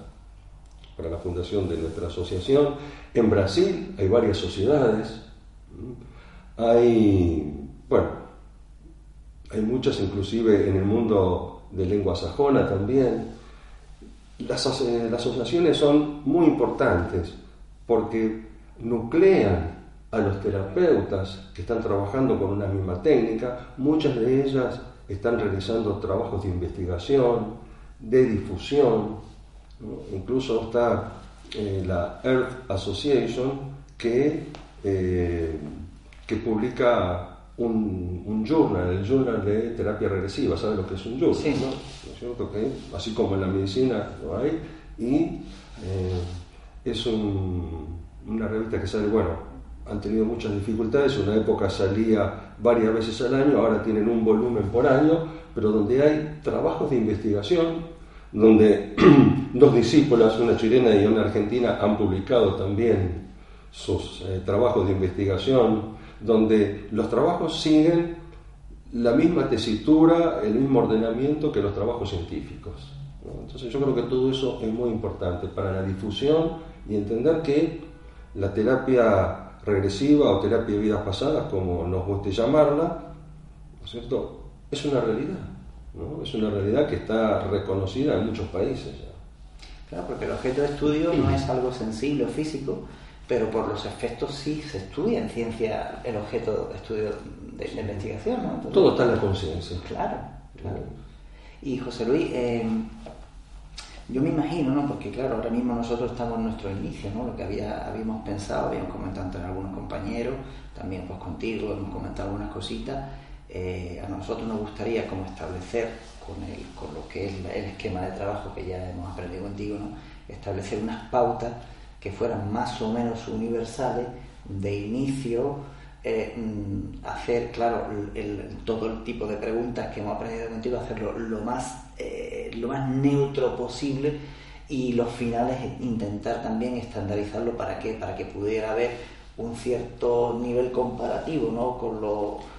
para la fundación de nuestra asociación. En Brasil hay varias sociedades. Hay, bueno, hay muchas inclusive en el mundo de lengua sajona también. Las, aso- las asociaciones son muy importantes porque nuclean a los terapeutas que están trabajando con una misma técnica. Muchas de ellas están realizando trabajos de investigación, de difusión, Incluso está eh, la Earth Association que, eh, que publica un, un, journal, el journal de terapia regresiva, ¿sabes lo que es un journal? ¿no? es cierto? Que, así como en la medicina lo hay, y eh, es una revista que sale, bueno, han tenido muchas dificultades, en una época salía varias veces al año, ahora tienen un volumen por año, pero donde hay trabajos de investigación, donde dos discípulas, una chilena y una argentina, han publicado también sus eh, trabajos de investigación, donde los trabajos siguen la misma tesitura, el mismo ordenamiento que los trabajos científicos. Entonces yo creo que todo eso es muy importante para la difusión y entender que la terapia regresiva o terapia de vidas pasadas, como nos guste llamarla, cierto? es una realidad. ¿No? Es una realidad que está reconocida en muchos países. Claro, porque el objeto de estudio no es algo sensible o físico, pero por los efectos sí se estudia en ciencia el objeto de estudio de, la investigación. ¿no? Todo está en la conciencia. Claro, claro. Y José Luis, eh, yo me imagino, ¿no? porque claro, ahora mismo nosotros estamos en nuestro inicio, ¿no? lo que había, habíamos pensado, habíamos comentado entre algunos compañeros, también pues contigo, hemos comentado algunas cositas. Eh, a nosotros nos gustaría como establecer con, el, con lo que es el esquema de trabajo que ya hemos aprendido contigo, ¿no? establecer unas pautas que fueran más o menos universales de inicio, eh, mm, hacer, claro, todo el tipo de preguntas que hemos aprendido contigo, hacerlo lo más, eh, lo más neutro posible y los finales intentar también estandarizarlo para que, para que pudiera haber un cierto nivel comparativo ¿no? con lo...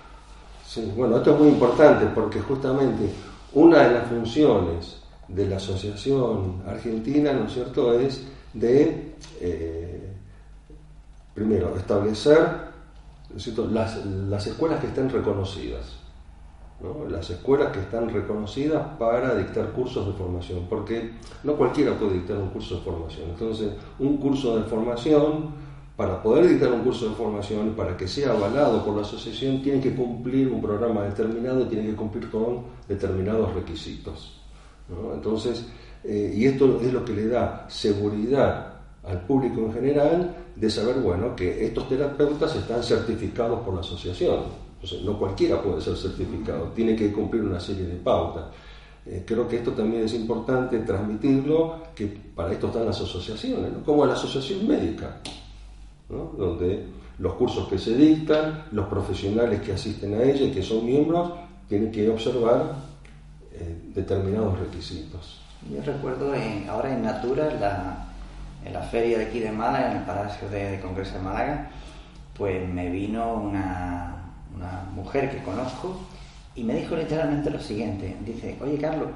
Sí, bueno, esto es muy importante porque justamente una de las funciones de la Asociación Argentina, ¿no es cierto?, es de, eh, primero, establecer las, las, escuelas que estén reconocidas. Las escuelas que están reconocidas para dictar cursos de formación, porque no cualquiera puede dictar un curso de formación. Entonces, un curso de formación, para poder dictar un curso de formación para que sea avalado por la asociación, tiene que cumplir un programa determinado tiene que cumplir con determinados requisitos. Entonces, eh, y esto es lo que le da seguridad al público en general de saber, bueno, que estos terapeutas están certificados por la asociación. No cualquiera puede ser certificado, tiene que cumplir una serie de pautas. Eh, creo que esto también es importante transmitirlo, que para esto están las asociaciones, como la asociación médica, donde los cursos que se dictan, los profesionales que asisten a ella y que son miembros, tienen que observar eh, determinados requisitos. Yo recuerdo ahora en Natura, la, en la feria de aquí de Málaga, en el Palacio de, Congreso de Málaga, pues me vino una, mujer que conozco y me dijo literalmente lo siguiente. Dice, oye Carlos,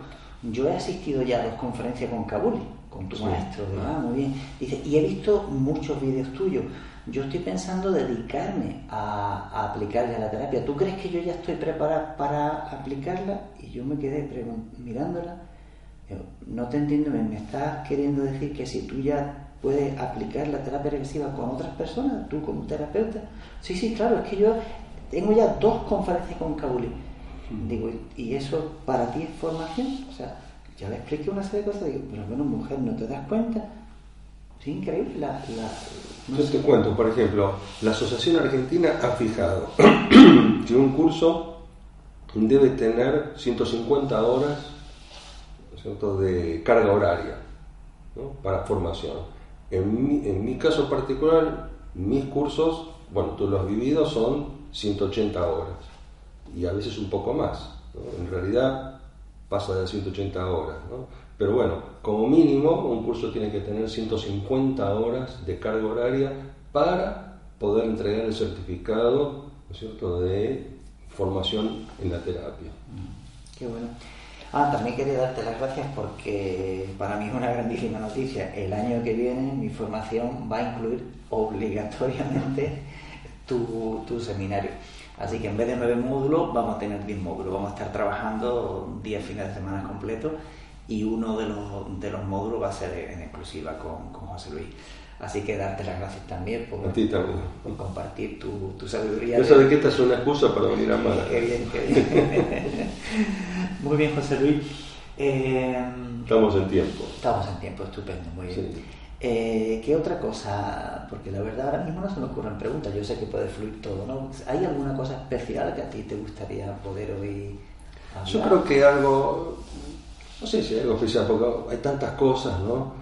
yo he asistido ya a dos conferencias con Kabuli, con tu maestro, ah, muy bien. Dice, y he visto muchos vídeos tuyos. Yo estoy pensando dedicarme a, a aplicarle a la terapia. ¿Tú crees que yo ya estoy preparada para aplicarla? Y yo me quedé mirándola no te entiendo, me estás queriendo decir que si tú ya puedes aplicar la terapia regresiva con otras personas, tú como terapeuta. Sí, sí, claro, es que yo tengo ya dos conferencias con Kabuli. Hmm. Digo, ¿y eso para ti es formación? O sea, ya le expliqué una serie de cosas, digo, pero bueno, mujer, ¿no te das cuenta? Es increíble la... Yo te cuento, por ejemplo, la Asociación Argentina ha fijado que un curso debe tener 150 horas de carga horaria para formación. En mi, en mi caso particular, mis cursos, bueno, tú lo has vivido, son 180 horas y a veces un poco más. En realidad pasa de 180 horas. Pero bueno, como mínimo un curso tiene que tener 150 horas de carga horaria para poder entregar el certificado cierto? de formación en la terapia. Qué bueno. Ah, también quería darte las gracias porque para mí es una grandísima noticia. El año que viene mi formación va a incluir obligatoriamente tu, seminario. Así que en vez de nueve módulos vamos a tener diez módulos. Vamos a estar trabajando diez fines de semana completos y uno de los, de los módulos va a ser en exclusiva con, con José Luis. Así que darte las gracias también por, compartir tu, sabiduría. Yo sabes que esta es una excusa para venir a Málaga. Qué bien, qué bien. Muy bien, José Luis. estamos en tiempo. Estamos en tiempo, estupendo, muy bien. Eh, ¿Qué otra cosa? Porque la verdad ahora mismo no se me ocurren preguntas, yo sé que puede fluir todo, ¿no? ¿Hay alguna cosa especial que a ti te gustaría poder oír? Yo creo que algo, no sé si hay algo especial, porque hay tantas cosas, ¿no?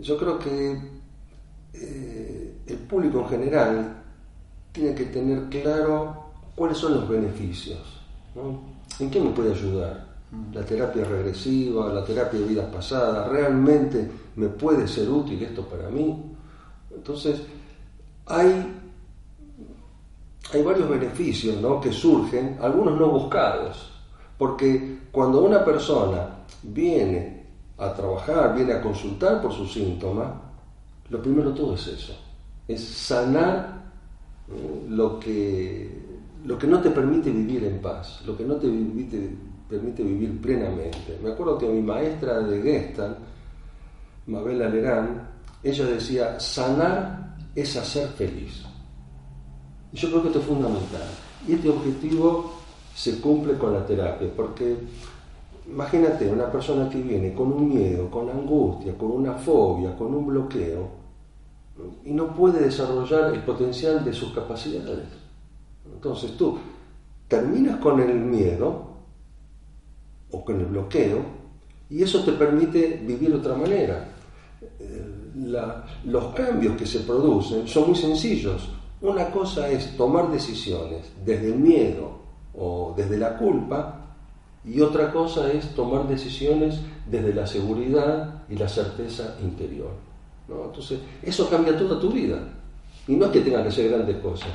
Yo creo que eh, el público en general tiene que tener claro cuáles son los beneficios, ¿no? ¿En qué me puede ayudar? Mm. La terapia regresiva, la terapia de vidas pasadas, ¿realmente me puede ser útil esto para mí? Entonces, hay, hay varios beneficios ¿no? que surgen, algunos no buscados, porque cuando una persona viene a trabajar, viene a consultar por sus síntomas, lo primero todo es eso, es sanar eh, lo que, lo que no te permite vivir en paz, lo que no te permite permite vivir plenamente. Me acuerdo que mi maestra de Gestalt, Mabel Alerán, ella decía, sanar es hacer feliz. Y yo creo que esto es fundamental. Y este objetivo se cumple con la terapia, porque imagínate una persona que viene con un miedo, con angustia, con una fobia, con un bloqueo, y no puede desarrollar el potencial de sus capacidades. Entonces tú terminas con el miedo, con el bloqueo, y eso te permite vivir de otra manera. Eh, los cambios que se producen son muy sencillos. Una cosa es tomar decisiones desde el miedo o desde la culpa, y otra cosa es tomar decisiones desde la seguridad y la certeza interior. Entonces, eso cambia toda tu vida. Y no es que tengas que hacer grandes cosas.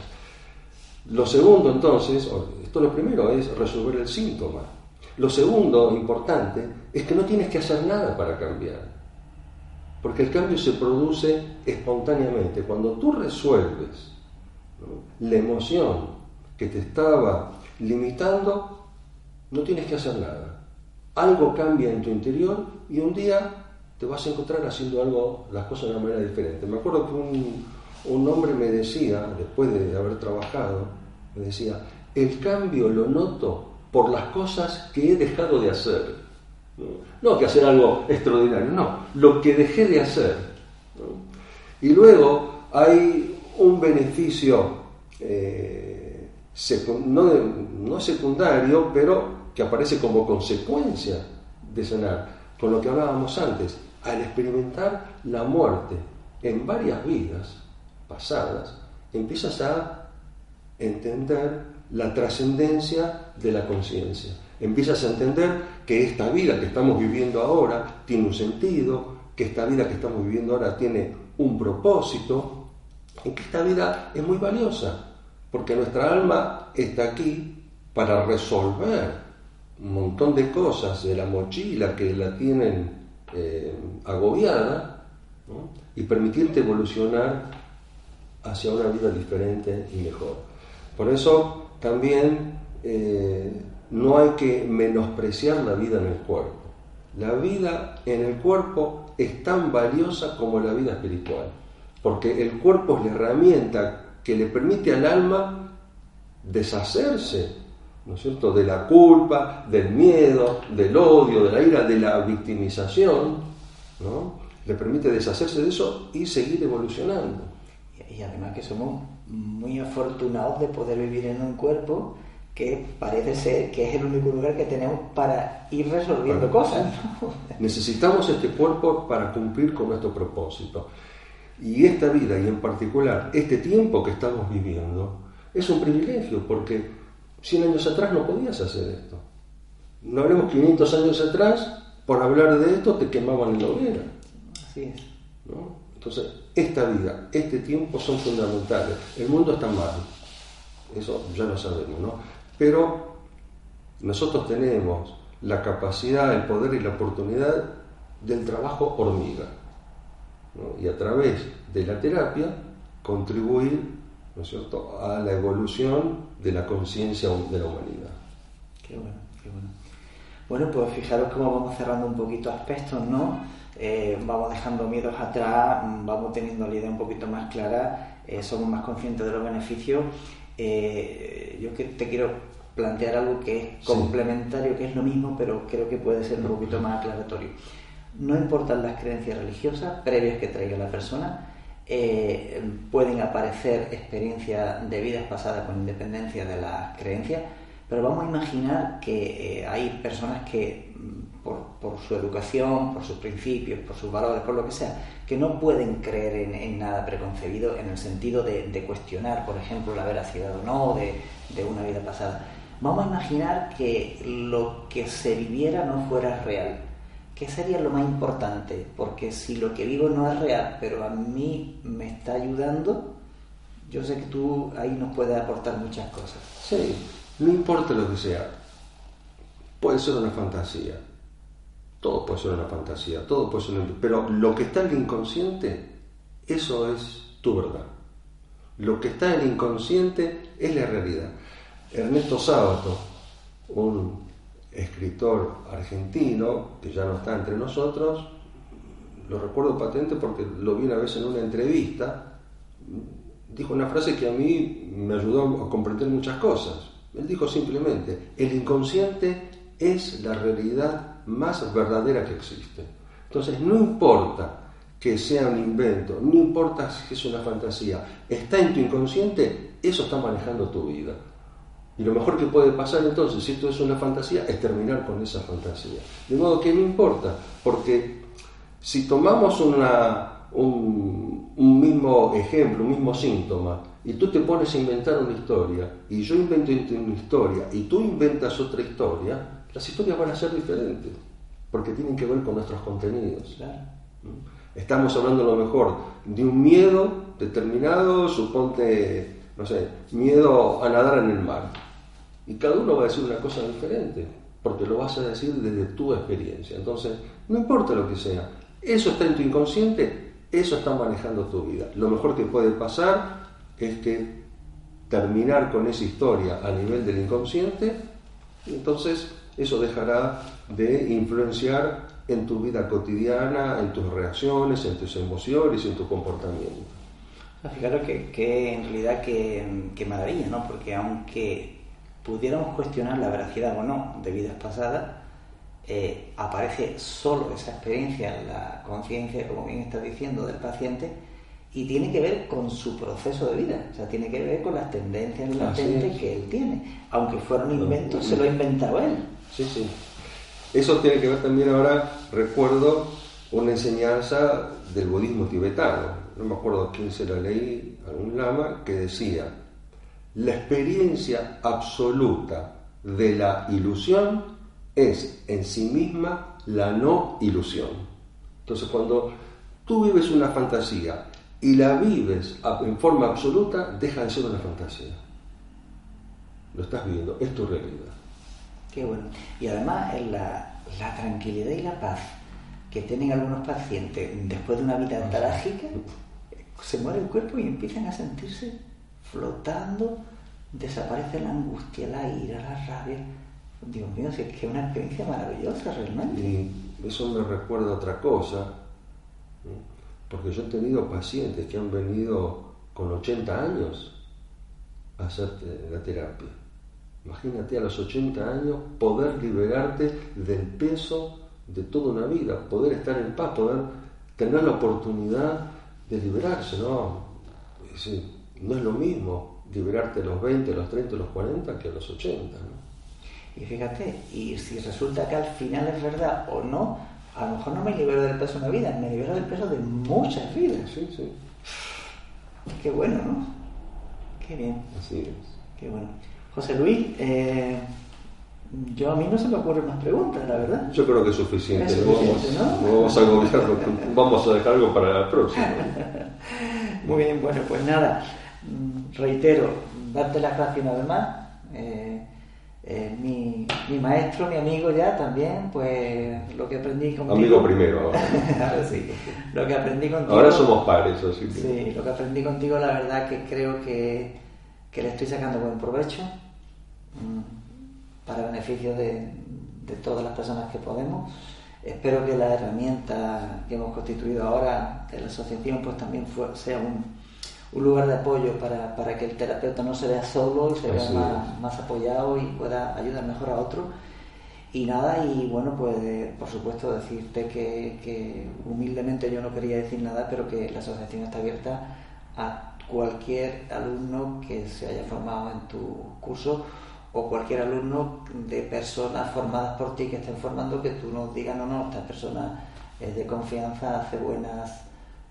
Lo segundo, entonces, esto lo primero es resolver el síntoma. Lo segundo importante es que no tienes que hacer nada para cambiar, porque el cambio se produce espontáneamente. Cuando tú resuelves la emoción que te estaba limitando, no tienes que hacer nada. Algo cambia en tu interior y un día te vas a encontrar haciendo algo, las cosas de una manera diferente. Me acuerdo que un, un hombre me decía, después de haber trabajado, me decía, el cambio lo noto por las cosas que he dejado de hacer. No, que hacer algo extraordinario, no, lo que dejé de hacer. Y luego hay un beneficio eh, no, secundario, pero que aparece como consecuencia de sanar, con lo que hablábamos antes, al experimentar la muerte en varias vidas pasadas, empiezas a entender la trascendencia de la conciencia. Empiezas a entender que esta vida que estamos viviendo ahora tiene un sentido, que esta vida que estamos viviendo ahora tiene un propósito, y que esta vida es muy valiosa, porque nuestra alma está aquí para resolver un montón de cosas de la mochila que la tienen eh, agobiada y permitirte evolucionar hacia una vida diferente y mejor. Por eso también eh, no hay que menospreciar la vida en el cuerpo. La vida en el cuerpo es tan valiosa como la vida espiritual, porque el cuerpo es la herramienta que le permite al alma deshacerse, ¿no es cierto?, de la culpa, del miedo, del odio, de la ira, de la victimización, ¿no? Le permite deshacerse de eso y seguir evolucionando. Y además que somos muy afortunados de poder vivir en un cuerpo que parece ser que es el único lugar que tenemos para ir resolviendo cosas. Necesitamos este cuerpo para cumplir con nuestro propósito. Y esta vida, y en particular este tiempo que estamos viviendo, es un privilegio, porque 100 años atrás no podías hacer esto. No hablemos 500 años atrás, por hablar de esto te quemaban en la hoguera. Así es. ¿no? Entonces, esta vida, este tiempo son fundamentales. El mundo está mal, eso ya lo sabemos, ¿no? Pero nosotros tenemos la capacidad, el poder y la oportunidad del trabajo hormiga. Y a través de la terapia contribuir ¿no es cierto? a la evolución de la conciencia de la humanidad. Qué bueno, qué bueno. Bueno, pues fijaros cómo vamos cerrando un poquito aspectos, ¿no? Eh, vamos dejando miedos atrás, vamos teniendo la idea un poquito más clara, eh, somos más conscientes de los beneficios. Eh, yo que te quiero plantear algo que es complementario, que es lo mismo, pero creo que puede ser un poquito más aclaratorio. No importan las creencias religiosas previas que traiga la persona, eh, pueden aparecer experiencias de vidas pasadas con independencia de las creencias, pero vamos a imaginar que eh, hay personas que, por, su educación, por sus principios, por sus valores, por lo que sea, que no pueden creer en, nada preconcebido en el sentido de, cuestionar, por ejemplo, la veracidad o no de, de una vida pasada. Vamos a imaginar que lo que se viviera no fuera real. ¿Qué sería lo más importante? Porque si lo que vivo no es real, pero a mí me está ayudando, yo sé que tú ahí nos puedes aportar muchas cosas. Sí, no importa lo que sea, puede ser una fantasía, todo puede ser una fantasía, todo puede ser Pero lo que está en el inconsciente, eso es tu verdad. Lo que está en el inconsciente es la realidad. Ernesto Sábato, un escritor argentino que ya no está entre nosotros, lo recuerdo patente porque lo vi una vez en una entrevista, dijo una frase que a mí me ayudó a comprender muchas cosas. Él dijo simplemente, el inconsciente es la realidad más verdadera que existe. Entonces, no importa que sea un invento, no importa si es una fantasía, está en tu inconsciente, eso está manejando tu vida. Y lo mejor que puede pasar entonces, si esto es una fantasía, es terminar con esa fantasía. De modo que no importa, porque si tomamos un, un mismo ejemplo, un mismo síntoma, y tú te pones a inventar una historia, y yo invento una historia, y tú inventas otra historia, las historias van a ser diferentes, porque tienen que ver con nuestros contenidos. ¿Mm? Estamos hablando a lo mejor de un miedo determinado, suponte, no sé, miedo a nadar en el mar. Y cada uno va a decir una cosa diferente, porque lo vas a decir desde tu experiencia. Entonces, no importa lo que sea, eso está en tu inconsciente, eso está manejando tu vida. Lo mejor que puede pasar es que terminar con esa historia a nivel del inconsciente, entonces eso dejará de influenciar en tu vida cotidiana, en tus reacciones, en tus emociones en tu comportamiento. Fijaros que, que en realidad qué maravilla, ¿no? Porque aunque pudiéramos cuestionar la veracidad o no de vidas pasadas, eh, aparece solo esa experiencia en la conciencia, como bien está diciendo, del paciente y tiene que ver con su proceso de vida, o sea, tiene que ver con las tendencias latentes que él tiene. Aunque fuera un invento, se lo ha inventado él. Sí, sí. Eso tiene que ver también ahora, recuerdo una enseñanza del budismo tibetano, no me acuerdo quién se la leí, algún lama, que decía, la experiencia absoluta de la ilusión es en sí misma la no ilusión. Entonces cuando tú vives una fantasía y la vives en forma absoluta, deja de ser una fantasía. Lo estás viviendo, es tu realidad. Qué bueno. Y además la, la tranquilidad y la paz que tienen algunos pacientes después de una vida trágica, se muere el cuerpo y empiezan a sentirse flotando, desaparece la angustia, la ira, la rabia. Dios mío, es que es una experiencia maravillosa realmente. Y eso me recuerda otra cosa, porque yo he tenido pacientes que han venido con 80 años a hacer la terapia. Imagínate a los 80 años poder liberarte del peso de toda una vida, poder estar en paz, poder tener la oportunidad de liberarse, ¿no? no es lo mismo liberarte a los 20, a los 30, a los 40 que a los 80. ¿no? Y fíjate, y si resulta que al final es verdad o no, a lo mejor no me libero del peso de una vida, me libero del peso de muchas vidas. Sí, sí. Qué bueno, ¿no? Qué bien. Así es. Qué bueno. José Luis, eh, yo a mí no se me ocurren más preguntas, la verdad. Yo creo que es suficiente. vamos, a vamos a dejar algo para la próxima. Muy bien, bueno, pues nada, reitero, darte las gracias una vez más. Eh, eh, mi, mi, maestro, mi amigo ya también, pues lo que aprendí contigo. Amigo primero ahora. sí. Lo que aprendí contigo. Ahora somos pares, así que. Sí, lo que aprendí contigo, la verdad que creo que, que le estoy sacando buen provecho. Mm, para beneficio de, todas las personas que podemos. Espero que la herramienta que hemos constituido ahora de la asociación pues también sea un, un lugar de apoyo para, para, que el terapeuta no se vea solo y se vea más, más, apoyado y pueda ayudar mejor a otro. Y nada, y bueno, pues por supuesto decirte que, que, humildemente yo no quería decir nada, pero que la asociación está abierta a cualquier alumno que se haya formado en tu curso o cualquier alumno de personas formadas por ti que estén formando que tú nos digas, no, no, esta persona es de confianza, hace buenas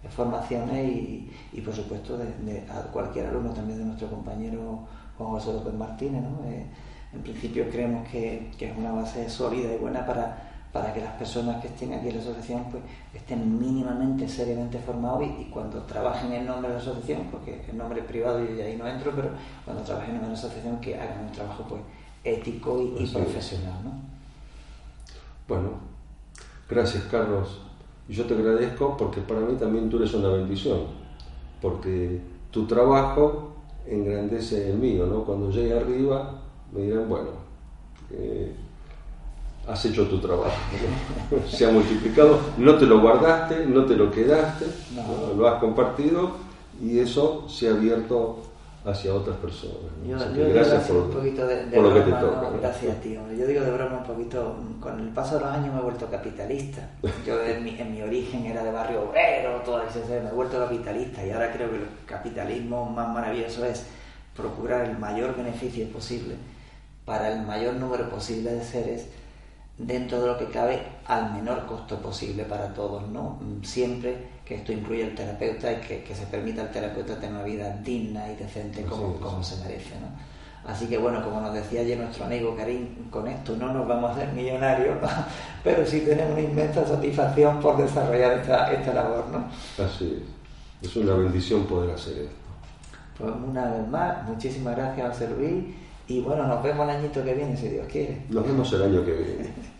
formaciones y, y por supuesto de, a cualquier alumno también de nuestro compañero Juan José López Martínez. ¿no? Eh, en principio creemos que, que, es una base sólida y buena para, para que las personas que estén aquí en la asociación pues, estén mínimamente, seriamente formados y, cuando trabajen en nombre de la asociación, porque el nombre es privado y ahí no entro, pero cuando trabajen en nombre de la asociación que hagan un trabajo pues ético y, y profesional. ¿no? Bueno, gracias Carlos y yo te agradezco porque para mí también tú eres una bendición, porque tu trabajo engrandece el mío, ¿no? Cuando llegue arriba me dirán, bueno, eh, has hecho tu trabajo, se ha multiplicado, no te lo guardaste, no te lo quedaste, lo has compartido y eso se ha abierto hacia otras personas. Yo, gracias por, un poquito de, lo que te toca. Gracias, tío. Yo digo de broma un poquito, con el paso de los años me he vuelto capitalista. Yo en mi, en mi origen era de barrio obrero, todo eso, me he vuelto capitalista y ahora creo que el capitalismo más maravilloso es procurar el mayor beneficio posible para el mayor número posible de seres dentro de lo que cabe al menor costo posible para todos, ¿no? Siempre que esto incluye el terapeuta y que, se permita al terapeuta tener una vida digna y decente como, como se merece, ¿no? Así que bueno, como nos decía ayer nuestro amigo Karim, con esto no nos vamos a hacer millonarios, pero sí tenemos una inmensa satisfacción por desarrollar esta, esta labor, ¿no? Así es. Es una bendición poder hacer esto. Pues una vez más, muchísimas gracias, José Luis. Y bueno, nos vemos el añito que viene, si Dios quiere. Nos vemos el año que viene.